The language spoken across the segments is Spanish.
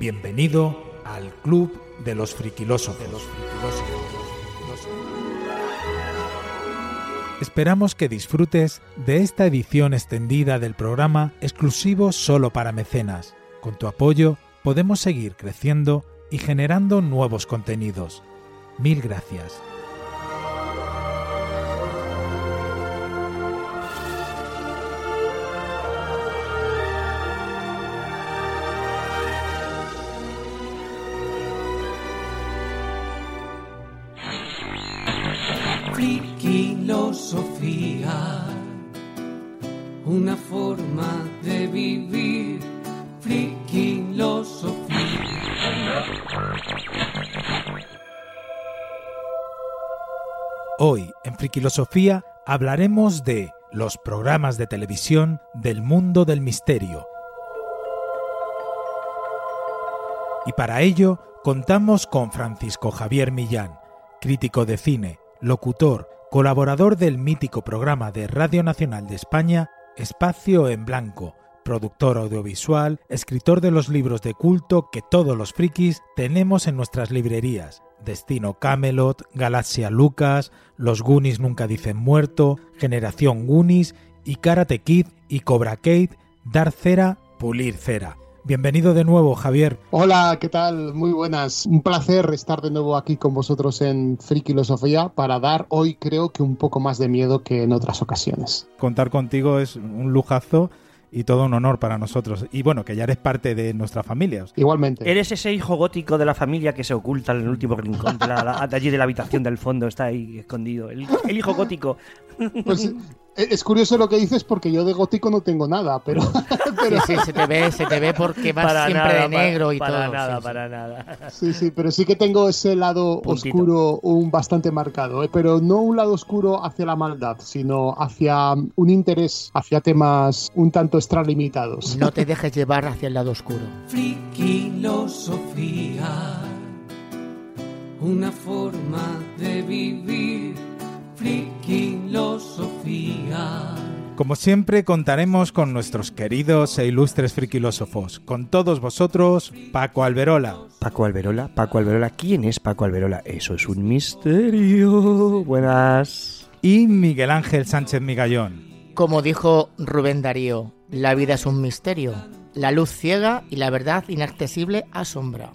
Bienvenido al Club de los Friquilósofos. Esperamos que disfrutes de esta edición extendida del programa exclusivo solo para mecenas. Con tu apoyo podemos seguir creciendo y generando nuevos contenidos. Mil gracias. Friquilosofía, una forma de vivir. Friquilosofía. Hoy en Friquilosofía hablaremos de los programas de televisión del mundo del misterio. Y para ello contamos con Francisco Javier Millán, crítico de cine, locutor, colaborador del mítico programa de Radio Nacional de España, Espacio en Blanco, productor audiovisual, escritor de los libros de culto que todos los frikis tenemos en nuestras librerías. Destino Camelot, Galaxia Lucas, Los Goonies Nunca Dicen Muerto, Generación Goonies y Karate Kid y Cobra Kate, Dar Cera, Pulir Cera. Bienvenido de nuevo, Javier. Hola, ¿qué tal? Muy buenas. Un placer estar de nuevo aquí con vosotros en Frikilosofía para dar hoy creo que un poco más de miedo que en otras ocasiones. Contar contigo es un lujazo y todo un honor para nosotros. Y bueno, que ya eres parte de nuestra familia. Igualmente. Eres ese hijo gótico de la familia que se oculta en el último rincón de, la- de allí de la habitación del fondo, está ahí escondido. El, el hijo gótico. Pues, es curioso lo que dices porque yo de gótico no tengo nada, pero, pero Sí, sí, se te ve, se te ve porque vas Para siempre nada, de negro para, y para todo. nada, sí, sí. para nada. sí, sí, pero sí que tengo ese lado Puntito. oscuro un bastante marcado, ¿eh? pero no un lado oscuro hacia la maldad, sino hacia un interés hacia temas un tanto extralimitados. No te dejes llevar hacia el lado oscuro. Friquilosofía, una forma de vivir. Friquilosofía. Como siempre, contaremos con nuestros queridos e ilustres friquilósofos. Con todos vosotros, Paco Alberola. Paco Alberola, Paco Alberola. ¿Quién es Paco Alberola? Eso es un misterio. Buenas. Y Miguel Ángel Sánchez Migallón. Como dijo Rubén Darío, la vida es un misterio. La luz ciega y la verdad inaccesible asombra.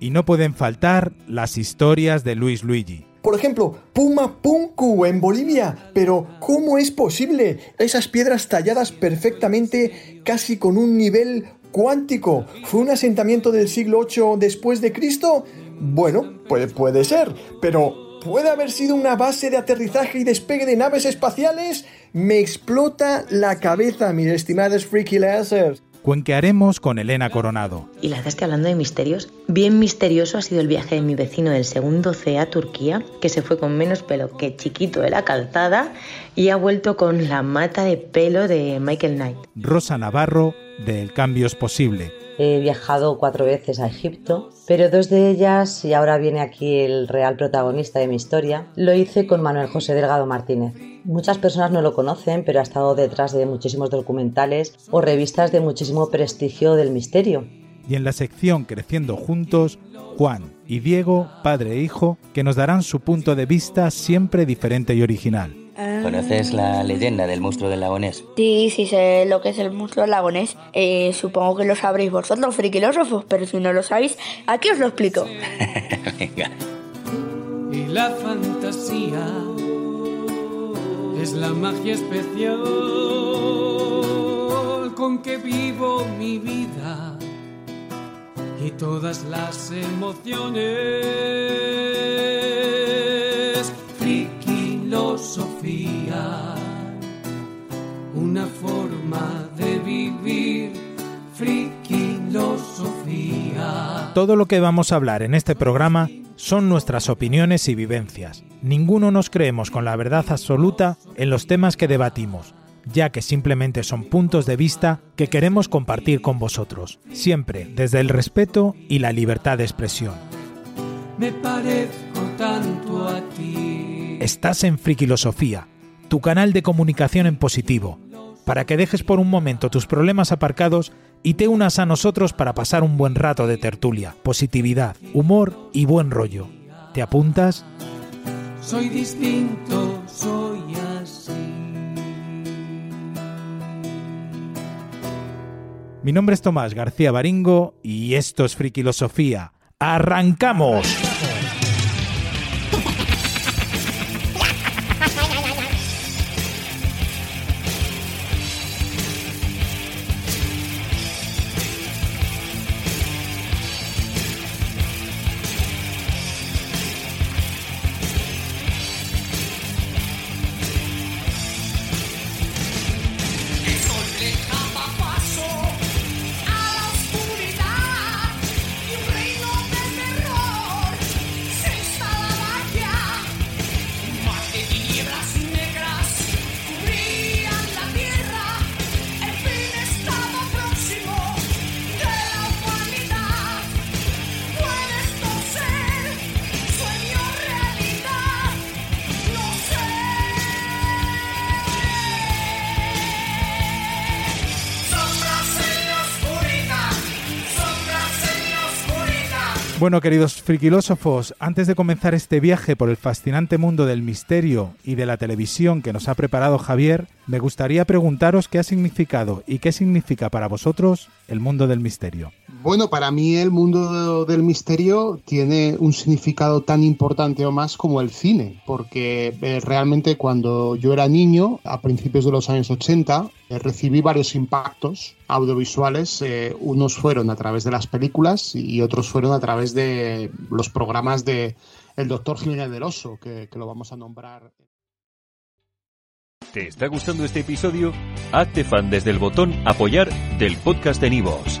Y no pueden faltar las historias de Luis Luigi. Por ejemplo, Puma Punku en Bolivia. Pero, ¿cómo es posible? Esas piedras talladas perfectamente, casi con un nivel cuántico. ¿Fue un asentamiento del siglo VIII después de Cristo? Bueno, puede, puede ser, pero ¿puede haber sido una base de aterrizaje y despegue de naves espaciales? Me explota la cabeza, mis estimados freaky lasers. Cuenquearemos con Elena Coronado. Y la verdad es que hablando de misterios, bien misterioso ha sido el viaje de mi vecino del segundo C a Turquía, que se fue con menos pelo que chiquito de la calzada y ha vuelto con la mata de pelo de Michael Knight. Rosa Navarro, de El Cambio es Posible. He viajado cuatro veces a Egipto, pero dos de ellas, y ahora viene aquí el real protagonista de mi historia, lo hice con Manuel José Delgado Martínez. Muchas personas no lo conocen, pero ha estado detrás de muchísimos documentales o revistas de muchísimo prestigio del misterio. Y en la sección Creciendo Juntos, Juan y Diego, padre e hijo, que nos darán su punto de vista siempre diferente y original. ¿Conoces la leyenda del monstruo del lago Ness? Sí, sí sé lo que es el monstruo del lago Ness. Eh, supongo que lo sabréis vosotros, friquilósofos, pero si no lo sabéis, aquí os lo explico. Venga. Y la fantasía es la magia especial con que vivo mi vida y todas las emociones. Friquilosofía, una forma de vivir. Friquilosofía. Todo lo que vamos a hablar en este programa son nuestras opiniones y vivencias. Ninguno nos creemos con la verdad absoluta en los temas que debatimos, ya que simplemente son puntos de vista que queremos compartir con vosotros, siempre desde el respeto y la libertad de expresión. Me parezco tanto a ti. Estás en Frikilosofía, tu canal de comunicación en positivo, para que dejes por un momento tus problemas aparcados y te unas a nosotros para pasar un buen rato de tertulia, positividad, humor y buen rollo. ¿Te apuntas? Soy distinto, soy así. Mi nombre es Tomás García Baringo y esto es Frikilosofía. ¡Arrancamos! Bueno, queridos friquilósofos, antes de comenzar este viaje por el fascinante mundo del misterio y de la televisión que nos ha preparado Javier, me gustaría preguntaros qué ha significado y qué significa para vosotros el mundo del misterio. Bueno, para mí el mundo del misterio tiene un significado tan importante o más como el cine, porque eh, realmente cuando yo era niño, a principios de los años 80, eh, recibí varios impactos audiovisuales. Eh, unos fueron a través de las películas y otros fueron a través de los programas de El Doctor Jiménez del Oso, que, lo vamos a nombrar. ¿Te está gustando este episodio? Hazte fan desde el botón Apoyar del podcast de Nivos.